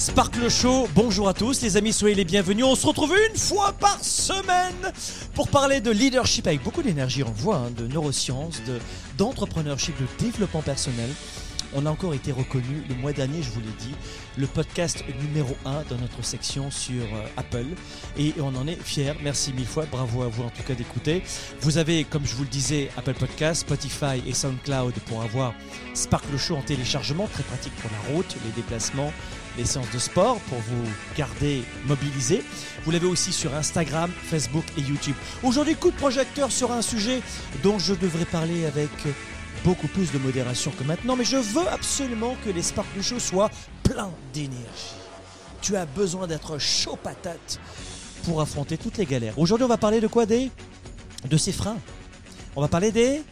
Sparkle Show, bonjour à tous les amis, soyez les bienvenus. On se retrouve une fois par semaine pour parler de leadership avec beaucoup d'énergie, on voit, hein, de neurosciences, de, d'entrepreneurship, de développement personnel. On a encore été reconnu le mois dernier, je vous l'ai dit, le podcast numéro 1 dans notre section sur euh, Apple. Et on en est fiers. Merci mille fois. Bravo à vous en tout cas d'écouter. Vous avez, comme je vous le disais, Apple Podcast, Spotify et SoundCloud pour avoir Sparkle Show en téléchargement. Très pratique pour la route, les déplacements, les séances de sport pour vous garder mobilisé. Vous l'avez aussi sur Instagram, Facebook et YouTube. Aujourd'hui, coup de projecteur sur un sujet dont je devrais parler avec beaucoup plus de modération que maintenant, mais je veux absolument que les Sparkle Show soient pleins d'énergie. Tu as besoin d'être chaud patate pour affronter toutes les galères. Aujourd'hui, on va parler de quoi des De ces freins. On va parler des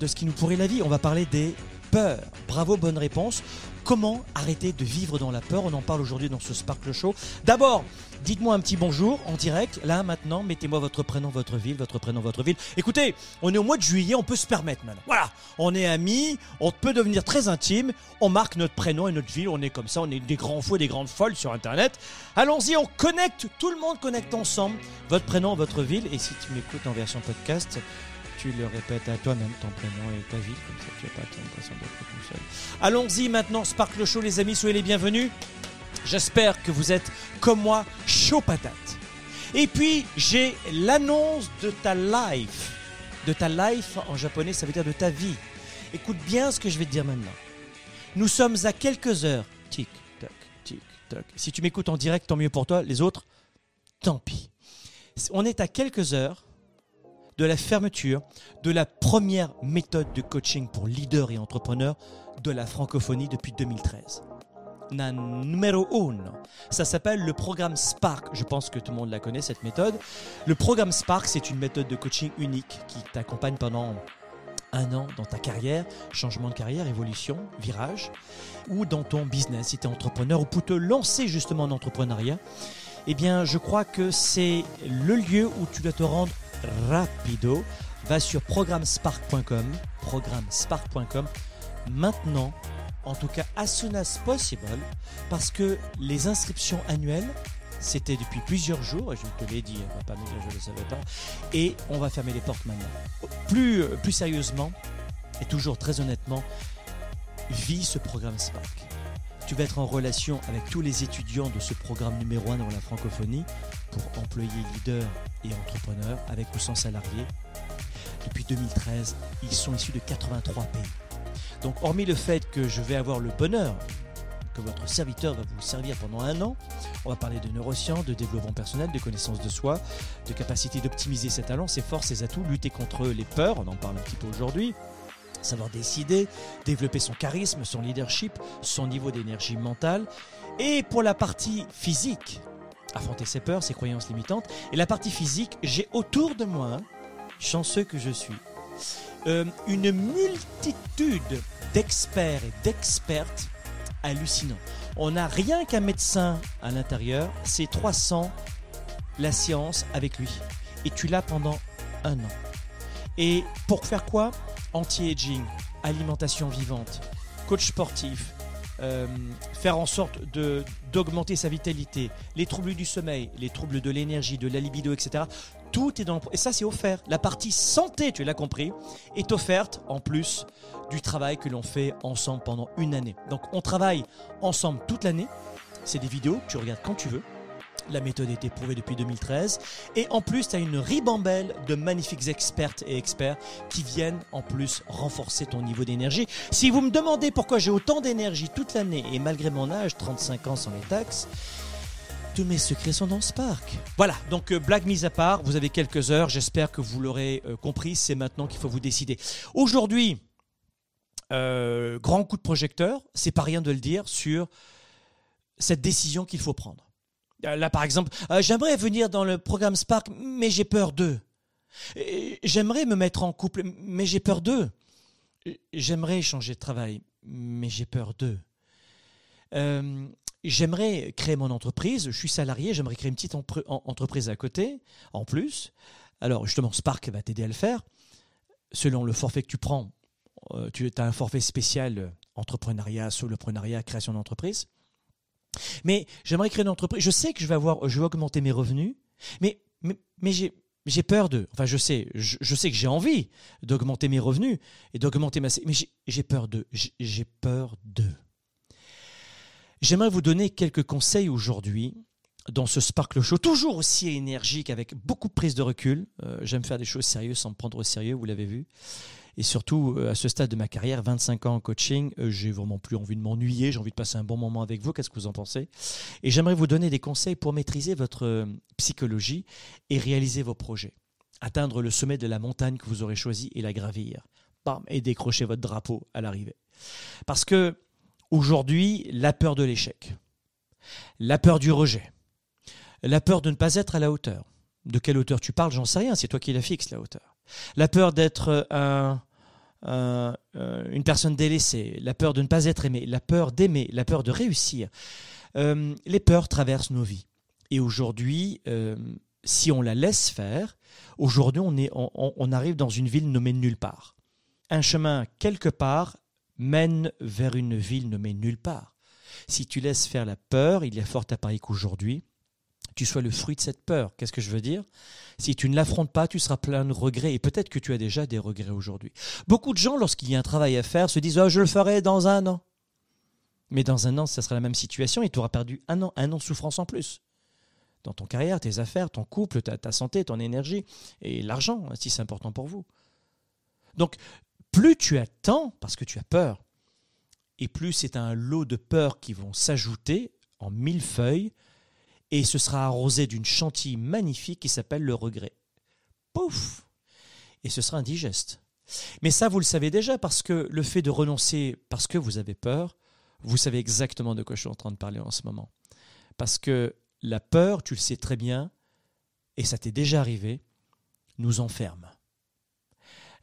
de ce qui nous pourrit la vie. On va parler des peurs. Bravo, bonne réponse. Comment arrêter de vivre dans la peur On en parle aujourd'hui dans ce Sparkle Show. D'abord, dites-moi un petit bonjour en direct. Là, maintenant, mettez-moi votre prénom, votre ville, votre prénom, votre ville. Écoutez, on est au mois de juillet, on peut se permettre maintenant. Voilà, on est amis, on peut devenir très intime. On marque notre prénom et notre ville. On est comme ça, on est des grands fous et des grandes folles sur Internet. Allons-y, on connecte, tout le monde connecte ensemble votre prénom, votre ville. Et si tu m'écoutes en version podcast, tu le répètes à toi-même, ton prénom et ta ville, comme ça tu n'as pas l'impression d'être tout seul. Allons-y maintenant, Sparkle Show, les amis, soyez les bienvenus. J'espère que vous êtes, comme moi, chaud patate. Et puis, j'ai l'annonce de ta life. De ta life, en japonais, ça veut dire de ta vie. Écoute bien ce que je vais te dire maintenant. Nous sommes à quelques heures. Tic, tac, tic, tac. Si tu m'écoutes en direct, tant mieux pour toi. Les autres, tant pis. On est à quelques heures de la fermeture de la première méthode de coaching pour leaders et entrepreneurs de la francophonie depuis 2013. La numéro 1. Ça s'appelle le programme Spark. Je pense que tout le monde la connaît, cette méthode. Le programme Spark, c'est une méthode de coaching unique qui t'accompagne pendant un an dans ta carrière, changement de carrière, évolution, virage, ou dans ton business, si tu es entrepreneur, ou pour te lancer justement en entrepreneuriat. Eh bien, je crois que c'est le lieu où tu dois te rendre rapido. Va sur programmespark.com, programmespark.com maintenant, en tout cas as soon as possible, parce que les inscriptions annuelles, c'était depuis plusieurs jours, et je te l'ai dit, pas je ne le savais pas, et on va fermer les portes maintenant. Plus, plus sérieusement, et toujours très honnêtement, vis ce programme Spark. Tu vas être en relation avec tous les étudiants de ce programme numéro 1 dans la francophonie pour employés, leaders et entrepreneurs avec ou sans salariés. Depuis 2013, ils sont issus de 83 pays. Donc hormis le fait que je vais avoir le bonheur que votre serviteur va vous servir pendant un an, on va parler de neurosciences, de développement personnel, de connaissance de soi, de capacité d'optimiser ses talents, ses forces, ses atouts, lutter contre les peurs, on en parle un petit peu aujourd'hui, savoir décider, développer son charisme, son leadership, son niveau d'énergie mentale. Et pour la partie physique, affronter ses peurs, ses croyances limitantes. Et la partie physique, j'ai autour de moi, chanceux que je suis, euh, une multitude d'experts et d'expertes hallucinants. On n'a rien qu'un médecin à l'intérieur, c'est 300 la séance avec lui. Et tu l'as pendant un an. Et pour faire quoi? Anti-aging, alimentation vivante, coach sportif, euh, faire en sorte d'augmenter sa vitalité, les troubles du sommeil, les troubles de l'énergie, de la libido, etc. Tout est dans le... Et ça, c'est offert. La partie santé, tu l'as compris, est offerte en plus du travail que l'on fait ensemble pendant une année. Donc, on travaille ensemble toute l'année. C'est des vidéos que tu regardes quand tu veux. La méthode est éprouvée depuis 2013. Et en plus, tu as une ribambelle de magnifiques expertes et experts qui viennent en plus renforcer ton niveau d'énergie. Si vous me demandez pourquoi j'ai autant d'énergie toute l'année et malgré mon âge, 35 ans sans les taxes, tous mes secrets sont dans Spark. Voilà, donc euh, blague mise à part, vous avez quelques heures, j'espère que vous l'aurez euh, compris, c'est maintenant qu'il faut vous décider. Aujourd'hui, euh, grand coup de projecteur, c'est pas rien de le dire, sur cette décision qu'il faut prendre. Euh, Là, par exemple, euh, j'aimerais venir dans le programme Spark, mais j'ai peur d'eux. Et J'aimerais me mettre en couple, mais j'ai peur d'eux. J'aimerais changer de travail, mais j'ai peur d'eux. Euh, j'aimerais créer mon entreprise, je suis salarié, j'aimerais créer une petite entreprise à côté, en plus. Alors, justement, Spark va t'aider à le faire. Selon le forfait que tu prends, euh, tu as un forfait spécial euh, entrepreneuriat, soloprenariat, création d'entreprise. Mais j'aimerais créer une entreprise. Je sais que je vais avoir, je vais augmenter mes revenus, mais, mais, mais j'ai, j'ai peur de. Enfin, je sais, je, sais que j'ai envie d'augmenter mes revenus et d'augmenter ma. Mais j'ai peur de. J'ai peur de. J'aimerais vous donner quelques conseils aujourd'hui dans ce Sparkle Show, toujours aussi énergique, avec beaucoup de prise de recul. Euh, j'aime faire des choses sérieuses sans me prendre au sérieux, vous l'avez vu. Et surtout, euh, à ce stade de ma carrière, 25 ans en coaching, euh, j'ai vraiment plus envie de m'ennuyer, j'ai envie de passer un bon moment avec vous. Qu'est-ce que vous en pensez? Et j'aimerais vous donner des conseils pour maîtriser votre euh, psychologie et réaliser vos projets. Atteindre le sommet de la montagne que vous aurez choisi et la gravir. Bam, et décrocher votre drapeau à l'arrivée. Parce que aujourd'hui, la peur de l'échec, la peur du rejet, la peur de ne pas être à la hauteur. De quelle hauteur tu parles, j'en sais rien, c'est toi qui la fixes, la hauteur. La peur d'être un, euh, une personne délaissée, la peur de ne pas être aimé, la peur d'aimer, la peur de réussir. Euh, les peurs traversent nos vies. Et aujourd'hui, euh, si on la laisse faire, aujourd'hui on, est, on, arrive dans une ville nommée nulle part. Un chemin quelque part mène vers une ville nommée nulle part. Si tu laisses faire la peur, il y a fort à parier qu'aujourd'hui, tu sois le fruit de cette peur. Qu'est-ce que je veux dire? Si tu ne l'affrontes pas, tu seras plein de regrets et peut-être que tu as déjà des regrets aujourd'hui. Beaucoup de gens, lorsqu'il y a un travail à faire, se disent oh, je le ferai dans un an. Mais dans un an, ça sera la même situation et tu auras perdu un an, un an de souffrance en plus. Dans ton carrière, tes affaires, ton couple, ta, ta santé, ton énergie et l'argent, si c'est important pour vous. Donc, plus tu attends parce que tu as peur, et plus c'est un lot de peurs qui vont s'ajouter en mille feuilles et ce sera arrosé d'une chantilly magnifique qui s'appelle le regret. Pouf Et ce sera indigeste. Mais ça, vous le savez déjà, parce que le fait de renoncer parce que vous avez peur, vous savez exactement de quoi je suis en train de parler en ce moment. Parce que la peur, tu le sais très bien, et ça t'est déjà arrivé, nous enferme.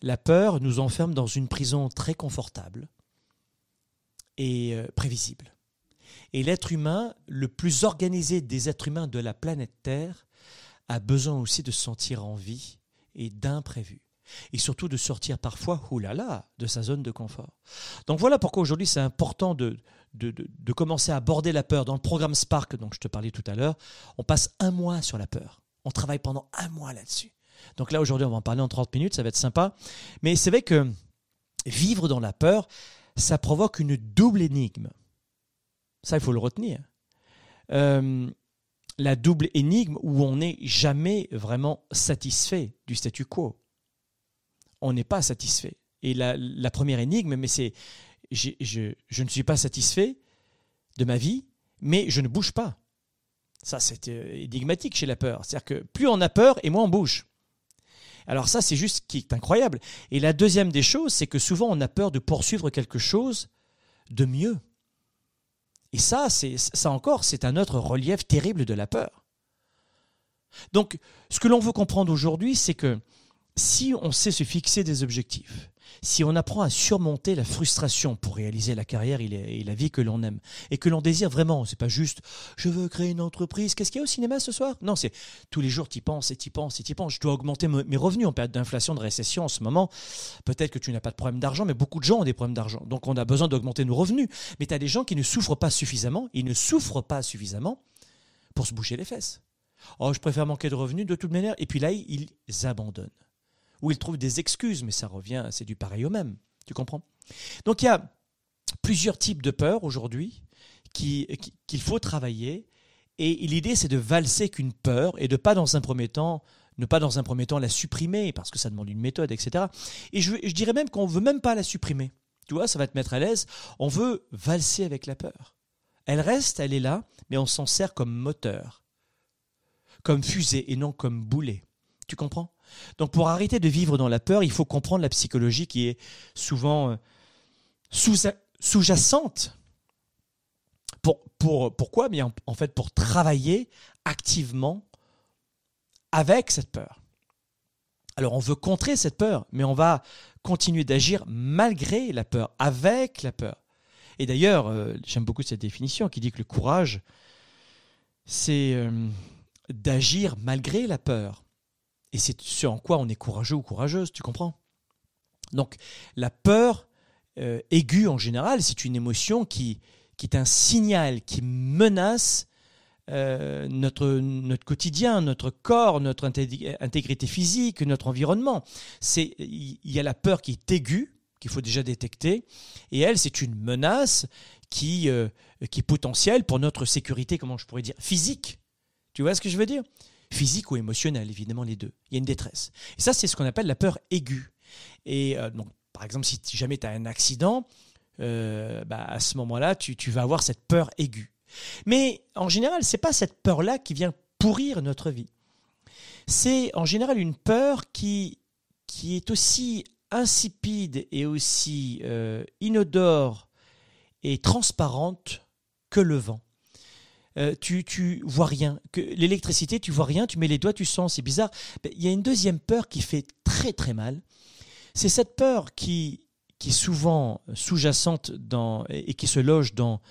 La peur nous enferme dans une prison très confortable et euh, prévisible. Et l'être humain, le plus organisé des êtres humains de la planète Terre, a besoin aussi de se sentir en vie et d'imprévu. Et surtout de sortir parfois, oulala, de sa zone de confort. Donc voilà pourquoi aujourd'hui c'est important de, de, de, commencer à aborder la peur. Dans le programme Spark dont je te parlais tout à l'heure, on passe un mois sur la peur. On travaille pendant un mois là-dessus. Donc là aujourd'hui on va en parler en 30 minutes, ça va être sympa. Mais c'est vrai que vivre dans la peur, ça provoque une double énigme. Ça, il faut le retenir. Euh, la double énigme où on n'est jamais vraiment satisfait du statu quo. On n'est pas satisfait. Et la, première énigme, mais c'est je, je, ne suis pas satisfait de ma vie, mais je ne bouge pas. Ça, c'est euh, énigmatique chez la peur. C'est-à-dire que plus on a peur et moins on bouge. Alors ça, c'est juste qui est incroyable. Et la deuxième des choses, c'est que souvent on a peur de poursuivre quelque chose de mieux. Et ça, ça encore, c'est un autre relief terrible de la peur. Donc, ce que l'on veut comprendre aujourd'hui, c'est que si on sait se fixer des objectifs, si on apprend à surmonter la frustration pour réaliser la carrière et la vie que l'on aime et que l'on désire vraiment, c'est pas juste je veux créer une entreprise, qu'est-ce qu'il y a au cinéma ce soir? Non, c'est tous les jours tu penses et tu penses et tu penses. Je dois augmenter mes revenus en période d'inflation, de récession en ce moment. Peut-être que tu n'as pas de problème d'argent, mais beaucoup de gens ont des problèmes d'argent. Donc on a besoin d'augmenter nos revenus. Mais tu as des gens qui ne souffrent pas suffisamment, ils ne souffrent pas suffisamment pour se boucher les fesses. Oh, je préfère manquer de revenus de toute manière. Et puis là, ils abandonnent où ils trouvent des excuses, mais ça revient, c'est du pareil au même. Tu comprends? Donc il y a plusieurs types de peurs aujourd'hui qu'il faut travailler. Et l'idée, c'est de valser qu'une peur et de pas dans un premier temps ne pas dans un premier temps la supprimer parce que ça demande une méthode, etc. Et je, je dirais même qu'on veut même pas la supprimer. Tu vois, ça va te mettre à l'aise. On veut valser avec la peur. Elle reste, elle est là, mais on s'en sert comme moteur, comme fusée et non comme boulet. Tu comprends? Donc pour arrêter de vivre dans la peur, il faut comprendre la psychologie qui est souvent euh, sous-jacente. Pour, pour, pourquoi? Bien, En fait, pour travailler activement avec cette peur. Alors on veut contrer cette peur, mais on va continuer d'agir malgré la peur, avec la peur. Et d'ailleurs, euh, j'aime beaucoup cette définition qui dit que le courage, c'est euh, d'agir malgré la peur. Et c'est ce en quoi on est courageux ou courageuse, tu comprends? Donc la peur euh, aiguë en général, c'est une émotion qui, qui est un signal qui menace euh, notre, notre quotidien, notre corps, notre intégrité physique, notre environnement. Il y a la peur qui est aiguë, qu'il faut déjà détecter, et elle, c'est une menace qui, euh, qui est potentielle pour notre sécurité, comment je pourrais dire, physique. Tu vois ce que je veux dire? Physique ou émotionnelle, évidemment les deux. Il y a une détresse. Et ça, c'est ce qu'on appelle la peur aiguë. Et euh, donc, par exemple, si jamais tu as un accident, euh, bah, à ce moment-là, tu, tu, vas avoir cette peur aiguë. Mais en général, c'est pas cette peur-là qui vient pourrir notre vie. C'est en général une peur qui, qui est aussi insipide et aussi euh, inodore et transparente que le vent. Euh, tu, tu vois rien. Que l'électricité, tu vois rien, tu mets les doigts, tu sens, c'est bizarre. Il y a une deuxième peur qui fait très très mal. C'est cette peur qui, qui est souvent sous-jacente dans, et qui se loge dans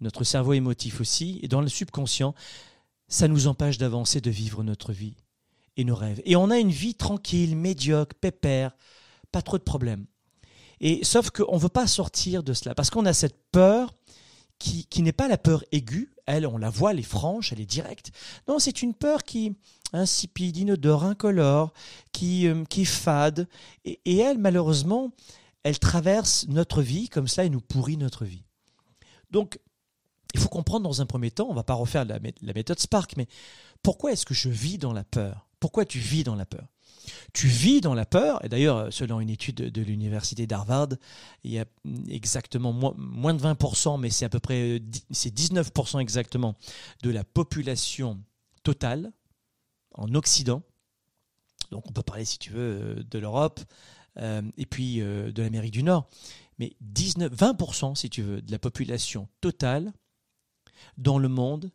notre cerveau émotif aussi, et dans le subconscient. Ça nous empêche d'avancer, de vivre notre vie et nos rêves. Et on a une vie tranquille, médiocre, pépère, pas trop de problèmes. Et sauf qu'on ne veut pas sortir de cela, parce qu'on a cette peur qui, n'est pas la peur aiguë, elle, on la voit, elle est franche, elle est directe. Non, c'est une peur qui insipide, inodore, incolore, qui, euh, qui fade. Et, elle, malheureusement, elle traverse notre vie comme cela et nous pourrit notre vie. Donc, il faut comprendre dans un premier temps, on ne va pas refaire la méthode Spark, mais pourquoi est-ce que je vis dans la peur? Pourquoi tu vis dans la peur? Tu vis dans la peur, et d'ailleurs, selon une étude de l'université d'Harvard, il y a exactement moins, de 20%, mais c'est à peu près c'est 19% exactement de la population totale en Occident. Donc on peut parler, si tu veux, de l'Europe euh, et puis euh, de l'Amérique du Nord. Mais 19, 20%, si tu veux, de la population totale dans le monde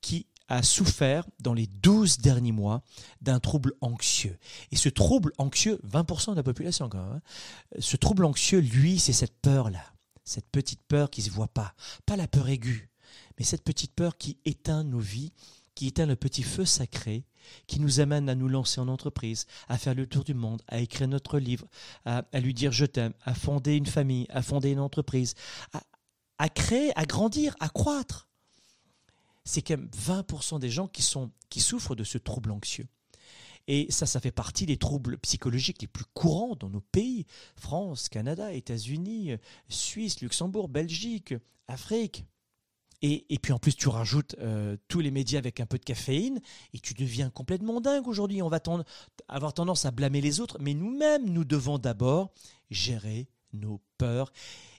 qui a souffert dans les 12 derniers mois d'un trouble anxieux. Et ce trouble anxieux, 20% de la population quand même, hein, ce trouble anxieux, lui, c'est cette peur-là, cette petite peur qui ne se voit pas, pas la peur aiguë, mais cette petite peur qui éteint nos vies, qui éteint le petit feu sacré, qui nous amène à nous lancer en entreprise, à faire le tour du monde, à écrire notre livre, à, lui dire je t'aime, à fonder une famille, à fonder une entreprise, à, à créer, à grandir, à croître c'est quand même 20% des gens qui, souffrent de ce trouble anxieux. Et ça, ça fait partie des troubles psychologiques les plus courants dans nos pays. France, Canada, États-Unis, Suisse, Luxembourg, Belgique, Afrique. Et, puis en plus, tu rajoutes euh, tous les médias avec un peu de caféine et tu deviens complètement dingue aujourd'hui. On va avoir tendance à blâmer les autres, mais nous-mêmes, nous devons d'abord gérer nos peurs.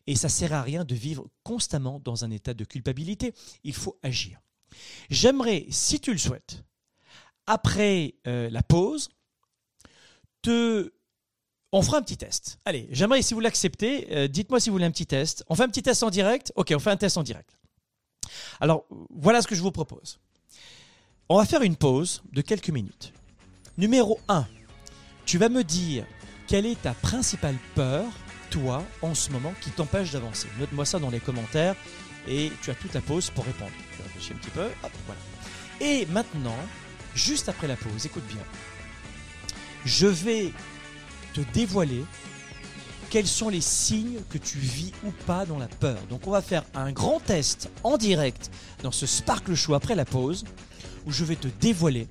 Et ça sert à rien de vivre constamment dans un état de culpabilité. Il faut agir. J'aimerais, si tu le souhaites, après euh, la pause, te... On fera un petit test. Allez, j'aimerais, si vous l'acceptez, euh, dites-moi si vous voulez un petit test. On fait un petit test en direct Ok, on fait un test en direct. Alors, voilà ce que je vous propose. On va faire une pause de quelques minutes. Numéro 1, tu vas me dire quelle est ta principale peur, toi, en ce moment, qui t'empêche d'avancer. Note-moi ça dans les commentaires et tu as toute la pause pour répondre. Je réfléchis un petit peu. Et maintenant, juste après la pause, écoute bien. Je vais te dévoiler quels sont les signes que tu vis ou pas dans la peur. Donc on va faire un grand test en direct dans ce Sparkle Show après la pause où je vais te dévoiler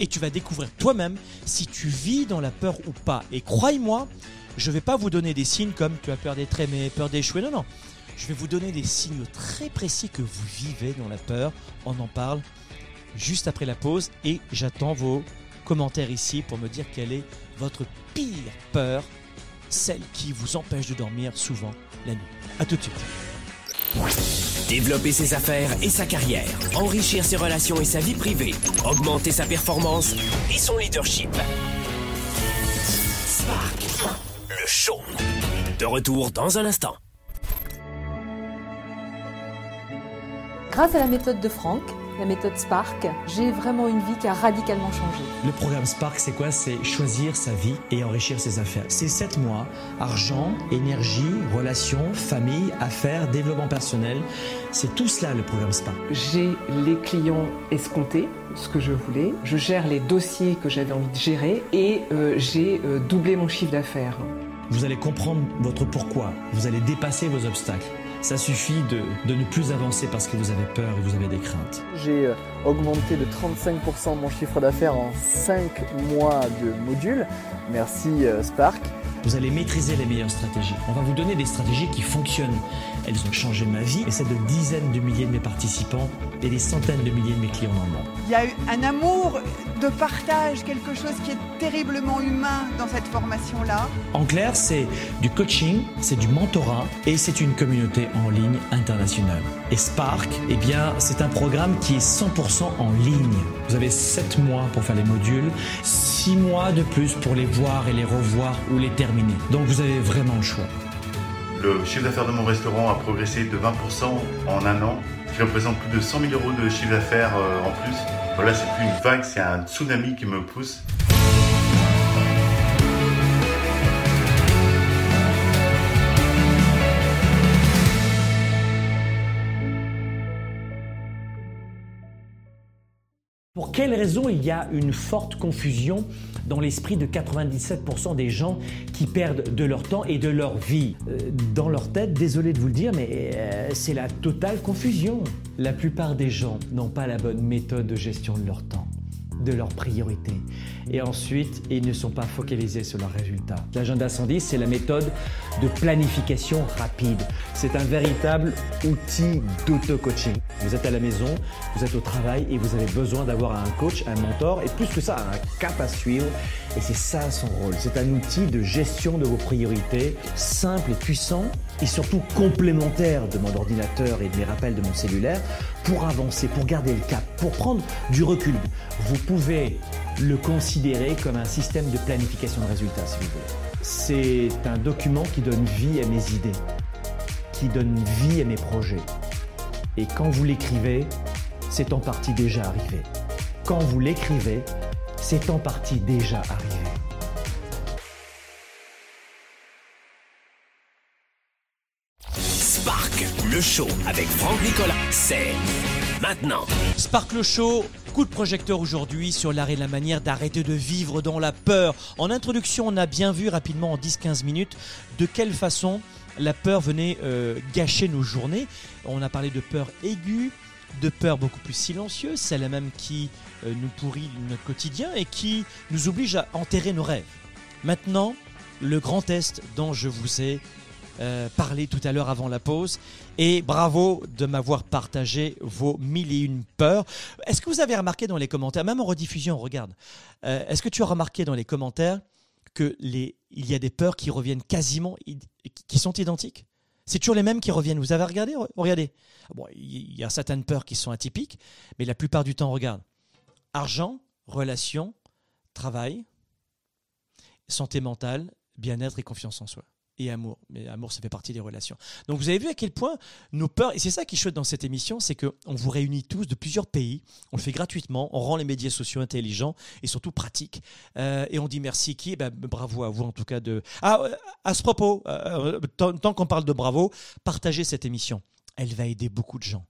et tu vas découvrir toi-même si tu vis dans la peur ou pas. Et croyez-moi, je ne vais pas vous donner des signes comme tu as peur d'être aimé, peur d'échouer. Non, non. Je vais vous donner des signaux très précis que vous vivez dans la peur. On en parle juste après la pause et j'attends vos commentaires ici pour me dire quelle est votre pire peur, celle qui vous empêche de dormir souvent la nuit. A tout de suite. Développer ses affaires et sa carrière, enrichir ses relations et sa vie privée, augmenter sa performance et son leadership. Spark, le show. De retour dans un instant. Grâce à la méthode de Franck, la méthode Spark, j'ai vraiment une vie qui a radicalement changé. Le programme Spark, c'est quoi? C'est choisir sa vie et enrichir ses affaires. C'est 7 mois, argent, énergie, relations, famille, affaires, développement personnel. C'est tout cela le programme Spark. J'ai les clients escomptés, ce que je voulais. Je gère les dossiers que j'avais envie de gérer et euh, j'ai euh, doublé mon chiffre d'affaires. Vous allez comprendre votre pourquoi. Vous allez dépasser vos obstacles Ça suffit de, de ne plus avancer parce que vous avez peur et vous avez des craintes. J'ai euh, augmenté de 35% mon chiffre d'affaires en 5 mois de module. Merci euh, Spark. Vous allez maîtriser les meilleures stratégies. On va vous donner des stratégies qui fonctionnent. Elles ont changé ma vie et celle de dizaines de milliers de mes participants et des centaines de milliers de mes clients dans le monde. Il y a eu un amour de partage, quelque chose qui est terriblement humain dans cette formation-là. En clair, c'est du coaching, c'est du mentorat et c'est une communauté en ligne internationale. Et Spark, eh bien, c'est un programme qui est 100% en ligne. Vous avez 7 mois pour faire les modules, 6 mois de plus pour les voir et les revoir ou les terminer. Donc vous avez vraiment le choix. Le chiffre d'affaires de mon restaurant a progressé de 20% en un an, qui représente plus de 100 000 euros de chiffre d'affaires euh, en plus. Voilà, c'est plus une vague, c'est un tsunami qui me pousse. Pour quelle raison il y a une forte confusion dans l'esprit de 97% des gens qui perdent de leur temps et de leur vie Euh, Dans leur tête, désolé de vous le dire, mais euh, c'est la totale confusion. La plupart des gens n'ont pas la bonne méthode de gestion de leur temps de leurs priorités. Et ensuite, ils ne sont pas focalisés sur leurs résultats. L'agenda 110, c'est la méthode de planification rapide. C'est un véritable outil d'auto-coaching. Vous êtes à la maison, vous êtes au travail et vous avez besoin d'avoir un coach, un mentor et plus que ça, un cap à suivre. Et c'est ça son rôle. C'est un outil de gestion de vos priorités, simple et puissant et surtout complémentaire de mon ordinateur et de mes rappels de mon cellulaire pour avancer, pour garder le cap, pour prendre du recul. Vous pouvez le considérer comme un système de planification de résultats, si vous voulez. C'est un document qui donne vie à mes idées, qui donne vie à mes projets. Et quand vous l'écrivez, c'est en partie déjà arrivé. Quand vous l'écrivez, c'est en partie déjà arrivé. Spark, le show avec Franck Nicolas, c'est maintenant. Sparkle Show, de projecteur aujourd'hui sur l'art et la manière d'arrêter de vivre dans la peur. En introduction, on a bien vu rapidement en 10-15 minutes de quelle façon la peur venait euh, gâcher nos journées. On a parlé de peur aiguë, de peur beaucoup plus silencieuse, celle même qui euh, nous pourrit notre quotidien et qui nous oblige à enterrer nos rêves. Maintenant, le grand test dont je vous ai euh, parlé tout à l'heure avant la pause. Et bravo de m'avoir partagé vos mille et une peurs. Est-ce que vous avez remarqué dans les commentaires, même en rediffusion, regarde, euh, est-ce que tu as remarqué dans les commentaires que les, il y a des peurs qui reviennent quasiment, qui sont identiques? C'est toujours les mêmes qui reviennent. Vous avez regardé? Re- Regardez. Bon, il y a certaines peurs qui sont atypiques, mais la plupart du temps, regarde. Argent, relations, travail, santé mentale, bien-être et confiance en soi. Et amour. Mais amour, ça fait partie des relations. Donc vous avez vu à quel point nos peurs, et c'est ça qui est chouette dans cette émission, c'est qu'on vous réunit tous de plusieurs pays, on le fait gratuitement, on rend les médias sociaux intelligents et surtout pratiques. Euh, et on dit merci qui? Eh ben, Bravo à vous en tout cas de... Ah, euh, à ce propos, euh, tant, tant qu'on parle de bravo, partagez cette émission. Elle va aider beaucoup de gens.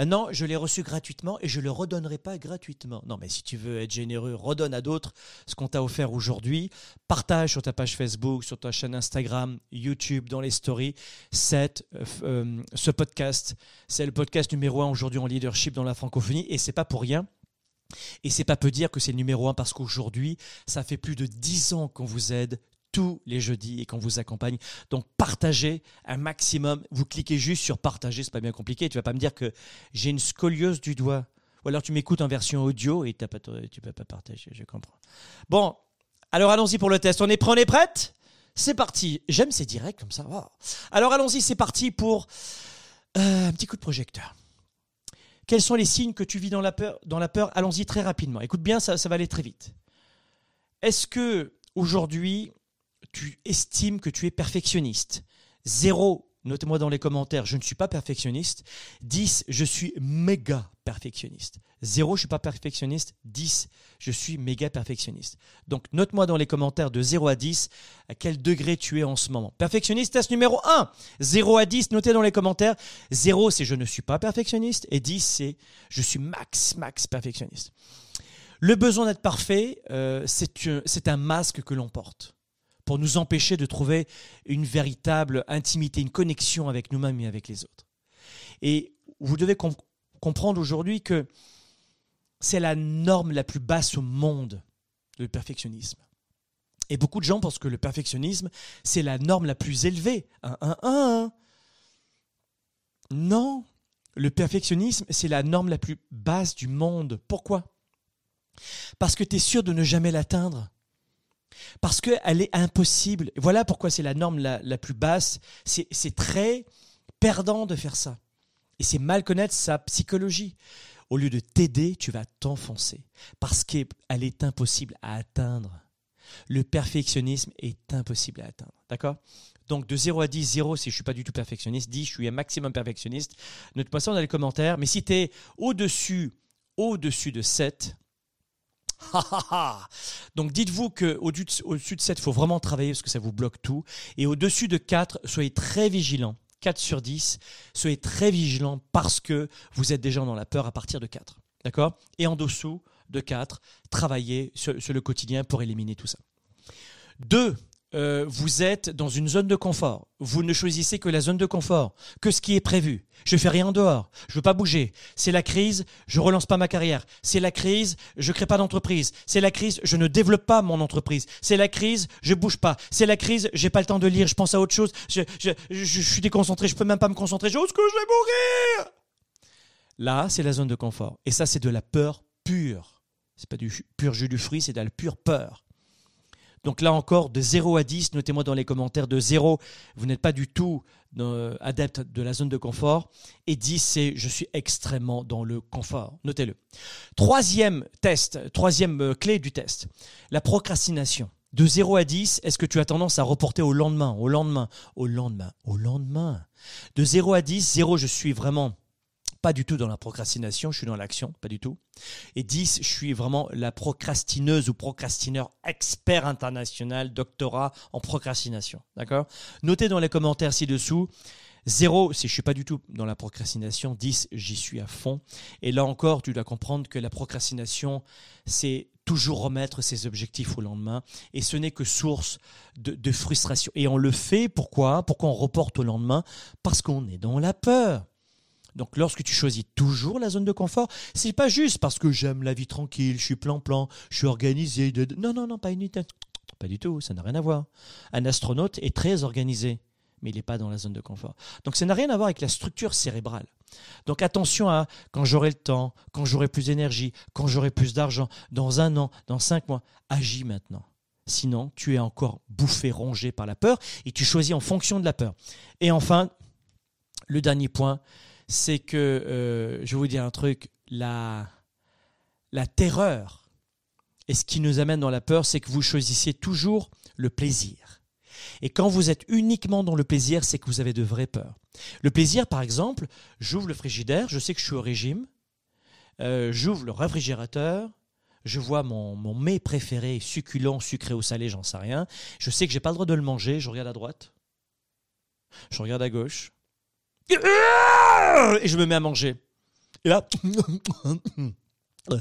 Euh, non, je l'ai reçu gratuitement et je le redonnerai pas gratuitement. Non, mais si tu veux être généreux, redonne à d'autres ce qu'on t'a offert aujourd'hui. Partage sur ta page Facebook, sur ta chaîne Instagram, YouTube, dans les stories. Cette, euh, euh, ce podcast, c'est le podcast numéro un aujourd'hui en leadership dans la francophonie et c'est pas pour rien. Et c'est pas peu dire que c'est le numéro un parce qu'aujourd'hui, ça fait plus de dix ans qu'on vous aide tous les jeudis et qu'on vous accompagne. Donc partagez un maximum. Vous cliquez juste sur partager, c'est pas bien compliqué. Tu vas pas me dire que j'ai une scoliose du doigt. Ou alors tu m'écoutes en version audio et t'as pas, tu peux pas partager, je comprends. Bon, alors allons-y pour le test. On est prêt, on est prête C'est parti. J'aime ces directs comme ça. Wow. Alors allons-y, c'est parti pour euh, un petit coup de projecteur. Quels sont les signes que tu vis dans la peur Dans la peur, allons-y très rapidement. Écoute bien, ça va aller très vite. Est-ce que aujourd'hui tu estimes que tu es perfectionniste Zéro, notez-moi dans les commentaires, je ne suis pas perfectionniste. 10, je suis méga perfectionniste. 0, je suis pas perfectionniste. 10, je suis méga perfectionniste. Donc note-moi dans les commentaires de 0 à 10 à quel degré tu es en ce moment. Perfectionniste, test numéro 1. 0 à 10, notez dans les commentaires. 0, c'est je ne suis pas perfectionniste. Et 10, c'est je suis max, max perfectionniste. Le besoin d'être parfait, euh, c'est un masque que l'on porte pour nous empêcher de trouver une véritable intimité, une connexion avec nous-mêmes et avec les autres. Et vous devez comprendre aujourd'hui que c'est la norme la plus basse au monde, le perfectionnisme. Et beaucoup de gens pensent que le perfectionnisme, c'est la norme la plus élevée. Non, le perfectionnisme, c'est la norme la plus basse du monde. Pourquoi? Parce que tu es sûr de ne jamais l'atteindre. Parce qu'elle est impossible. Voilà pourquoi c'est la norme la, plus basse. C'est très perdant de faire ça. Et c'est mal connaître sa psychologie. Au lieu de t'aider, tu vas t'enfoncer. Parce qu'elle est impossible à atteindre. Le perfectionnisme est impossible à atteindre. D'accord? Donc de 0 à 10, 0 si je ne suis pas du tout perfectionniste, 10 je suis un maximum perfectionniste. Note-moi ça dans les commentaires. Mais si tu es au-dessus, au-dessus de 7, donc dites-vous qu'au-dessus de 7, il faut vraiment travailler parce que ça vous bloque tout. Et au-dessus de 4, soyez très vigilants. 4 sur 10, soyez très vigilants parce que vous êtes déjà dans la peur à partir de 4. D'accord? Et en dessous, de 4, travailler sur, le quotidien pour éliminer tout ça. 2. Euh, vous êtes dans une zone de confort. Vous ne choisissez que la zone de confort, que ce qui est prévu. Je fais rien dehors. Je veux pas bouger. C'est la crise. Je relance pas ma carrière. C'est la crise. Je crée pas d'entreprise. C'est la crise. Je ne développe pas mon entreprise. C'est la crise. Je bouge pas. C'est la crise. J'ai pas le temps de lire. Je pense à autre chose. Je, je suis déconcentré. Je peux même pas me concentrer. J'ose que je vais mourir. Là, c'est la zone de confort. Et ça, c'est de la peur pure. C'est pas du pur jus du fruit, c'est de la pure peur. Donc là encore, de 0 à 10, notez-moi dans les commentaires, de 0, vous n'êtes pas du tout euh, adepte de la zone de confort, et 10, c'est je suis extrêmement dans le confort. Notez-le. Troisième test, troisième euh, clé du test, la procrastination. De 0 à 10, est-ce que tu as tendance à reporter au lendemain, au lendemain, au lendemain, au lendemain De 0 à 10, 0, je suis vraiment pas du tout dans la procrastination, je suis dans l'action, pas du tout. Et 10, je suis vraiment la procrastineuse ou procrastineur expert international, doctorat en procrastination. D'accord? Notez dans les commentaires ci-dessous. 0, si je suis pas du tout dans la procrastination. 10, j'y suis à fond. Et là encore, tu dois comprendre que la procrastination, c'est toujours remettre ses objectifs au lendemain. Et ce n'est que source de, frustration. Et on le fait, pourquoi? Pourquoi on reporte au lendemain Parce qu'on est dans la peur. Donc lorsque tu choisis toujours la zone de confort, c'est pas juste parce que j'aime la vie tranquille, je suis plan-plan, je suis organisé. Non, non, non, pas une Pas du tout, ça n'a rien à voir. Un astronaute est très organisé, mais il n'est pas dans la zone de confort. Donc ça n'a rien à voir avec la structure cérébrale. Donc attention à quand j'aurai le temps, quand j'aurai plus d'énergie, quand j'aurai plus d'argent, dans un an, dans cinq mois, agis maintenant. Sinon, tu es encore bouffé, rongé par la peur et tu choisis en fonction de la peur. Et enfin, le dernier point, c'est que, euh, je vais vous dire un truc, la, la terreur et ce qui nous amène dans la peur, c'est que vous choisissiez toujours le plaisir. Et quand vous êtes uniquement dans le plaisir, c'est que vous avez de vraies peurs. Le plaisir, par exemple, j'ouvre le frigidaire, je sais que je suis au régime, euh, j'ouvre le réfrigérateur, je vois mon, mon, mets préféré, succulent, sucré ou salé, j'en sais rien. Je sais que j'ai pas le droit de le manger, je regarde à droite, je regarde à gauche, et je me mets à manger. Et là,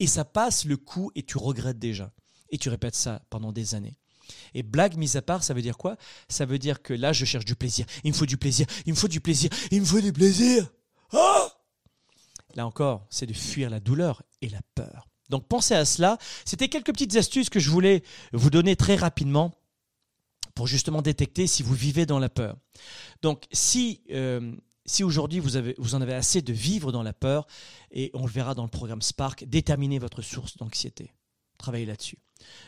et ça passe le coup et tu regrettes déjà. Et tu répètes ça pendant des années. Et blague mise à part, ça veut dire quoi? Ça veut dire que là, je cherche du plaisir. Il me faut du plaisir. Il me faut du plaisir. Il me faut du plaisir. Ah là encore, c'est de fuir la douleur et la peur. Donc pensez à cela. C'était quelques petites astuces que je voulais vous donner très rapidement pour justement détecter si vous vivez dans la peur. Donc si, euh, si aujourd'hui vous, vous en avez assez de vivre dans la peur, et on le verra dans le programme Spark, déterminez votre source d'anxiété. Travaillez là-dessus.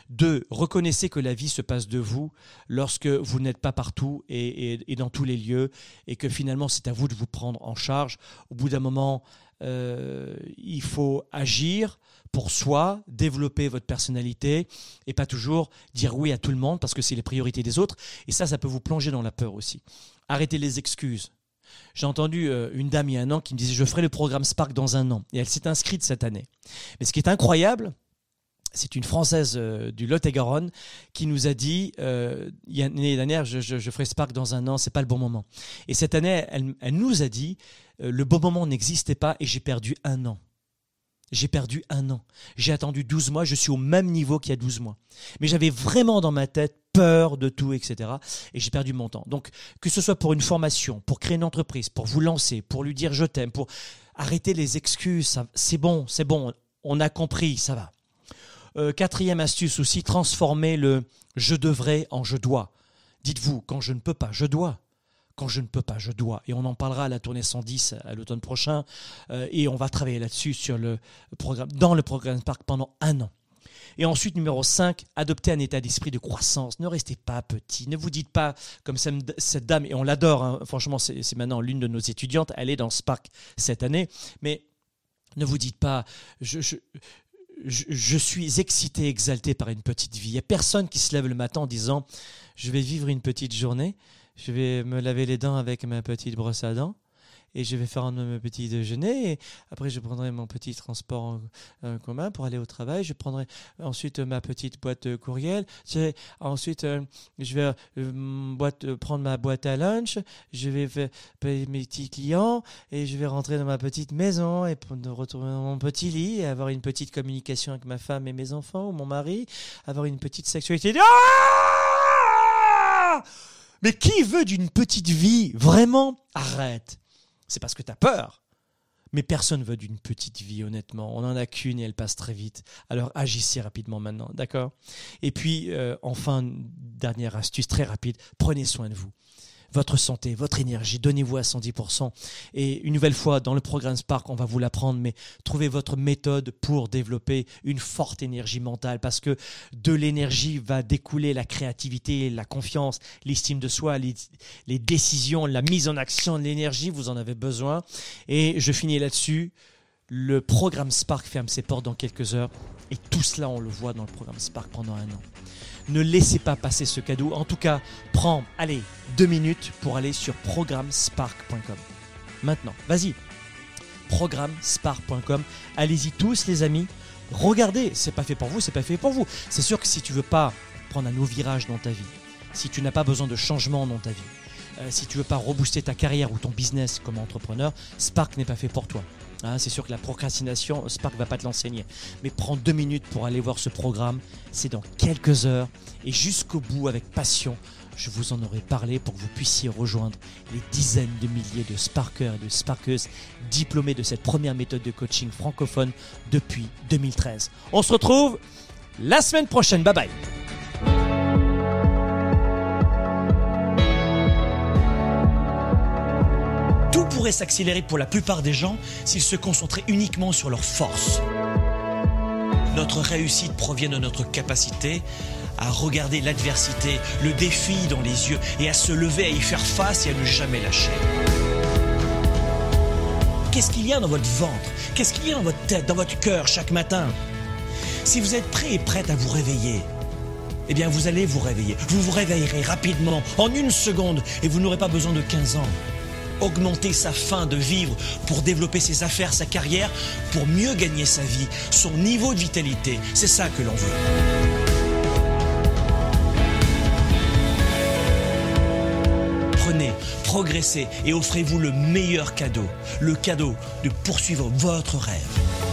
Deux, reconnaissez que la vie se passe de vous lorsque vous n'êtes pas partout et, et, dans tous les lieux et que finalement c'est à vous de vous prendre en charge. Au bout d'un moment, euh, il faut agir pour soi, développer votre personnalité et pas toujours dire oui à tout le monde parce que c'est les priorités des autres. Et ça, ça peut vous plonger dans la peur aussi. Arrêtez les excuses. J'ai entendu euh, une dame il y a un an qui me disait je ferai le programme Spark dans un an. Et elle s'est inscrite cette année. Mais ce qui est incroyable, c'est une Française euh, du Lot-et-Garonne qui nous a dit euh, l'année dernière, je, ferai Spark dans un an, c'est pas le bon moment. Et cette année, elle, elle nous a dit euh, le bon moment n'existait pas et j'ai perdu un an. J'ai perdu un an. J'ai attendu 12 mois, je suis au même niveau qu'il y a 12 mois. Mais j'avais vraiment dans ma tête peur de tout, etc. Et j'ai perdu mon temps. Donc, que ce soit pour une formation, pour créer une entreprise, pour vous lancer, pour lui dire je t'aime, pour arrêter les excuses, c'est bon, c'est bon, on a compris, ça va. Euh, quatrième astuce aussi, transformer le je devrais en je dois. Dites-vous, quand je ne peux pas, je dois. Quand je ne peux pas, je dois. Et on en parlera à la tournée 110 à l'automne prochain. Euh, et on va travailler là-dessus dans le programme Spark pendant un an. Et ensuite, numéro 5, adoptez un état d'esprit de croissance. Ne restez pas petit. Ne vous dites pas, comme cette dame, et on l'adore, hein, franchement, c'est maintenant l'une de nos étudiantes, elle est dans Spark cette année, mais ne vous dites pas, je, suis excité, exalté par une petite vie. Il n'y a personne qui se lève le matin en disant, je vais vivre une petite journée, je vais me laver les dents avec ma petite brosse à dents et je vais faire un petit déjeuner. Et après, je prendrai mon petit transport en, commun pour aller au travail. Je prendrai ensuite ma petite boîte courriel. Ensuite, euh, je vais euh, boîte, prendre ma boîte à lunch. Je vais payer mes petits clients et je vais rentrer dans ma petite maison et retourner dans mon petit lit et avoir une petite communication avec ma femme et mes enfants ou mon mari. Avoir une petite sexualité. Ah Mais qui veut d'une petite vie? Vraiment Arrête c'est parce que tu as peur. Mais personne veut d'une petite vie, honnêtement. On n'en a qu'une et elle passe très vite. Alors agissez rapidement maintenant, d'accord? Et puis, euh, enfin, dernière astuce très rapide, prenez soin de vous votre santé, votre énergie, donnez-vous à 110%. Et une nouvelle fois, dans le programme Spark, on va vous l'apprendre, mais trouvez votre méthode pour développer une forte énergie mentale, parce que de l'énergie va découler la créativité, la confiance, l'estime de soi, les, décisions, la mise en action de l'énergie, vous en avez besoin. Et je finis là-dessus. Le programme Spark ferme ses portes dans quelques heures. Et tout cela, on le voit dans le programme Spark pendant un an. Ne laissez pas passer ce cadeau. En tout cas, prends, allez, deux minutes pour aller sur programmespark.com. Maintenant, vas-y. Programmespark.com. Allez-y tous, les amis. Regardez, c'est pas fait pour vous, c'est pas fait pour vous. C'est sûr que si tu veux pas prendre un nouveau virage dans ta vie, si tu n'as pas besoin de changement dans ta vie, euh, si tu veux pas rebooster ta carrière ou ton business comme entrepreneur, Spark n'est pas fait pour toi. Hein, c'est sûr que la procrastination, Spark va pas te l'enseigner. Mais prends deux minutes pour aller voir ce programme. C'est dans quelques heures. Et jusqu'au bout, avec passion, je vous en aurai parlé pour que vous puissiez rejoindre les dizaines de milliers de Sparkers et de Sparkeuses diplômés de cette première méthode de coaching francophone depuis 2013. On se retrouve la semaine prochaine. Bye bye. Pourrait s'accélérer pour la plupart des gens s'ils se concentraient uniquement sur leurs forces. Notre réussite provient de notre capacité à regarder l'adversité, le défi dans les yeux et à se lever, à y faire face et à ne jamais lâcher. Qu'est-ce qu'il y a dans votre ventre? Qu'est-ce qu'il y a dans votre tête, dans votre cœur chaque matin? Si vous êtes prêt et prête à vous réveiller, eh bien vous allez vous réveiller. Vous vous réveillerez rapidement, en une seconde, et vous n'aurez pas besoin de 15 ans augmenter sa fin de vivre, pour développer ses affaires, sa carrière, pour mieux gagner sa vie, son niveau de vitalité. C'est ça que l'on veut. Prenez, progressez et offrez-vous le meilleur cadeau, le cadeau de poursuivre votre rêve.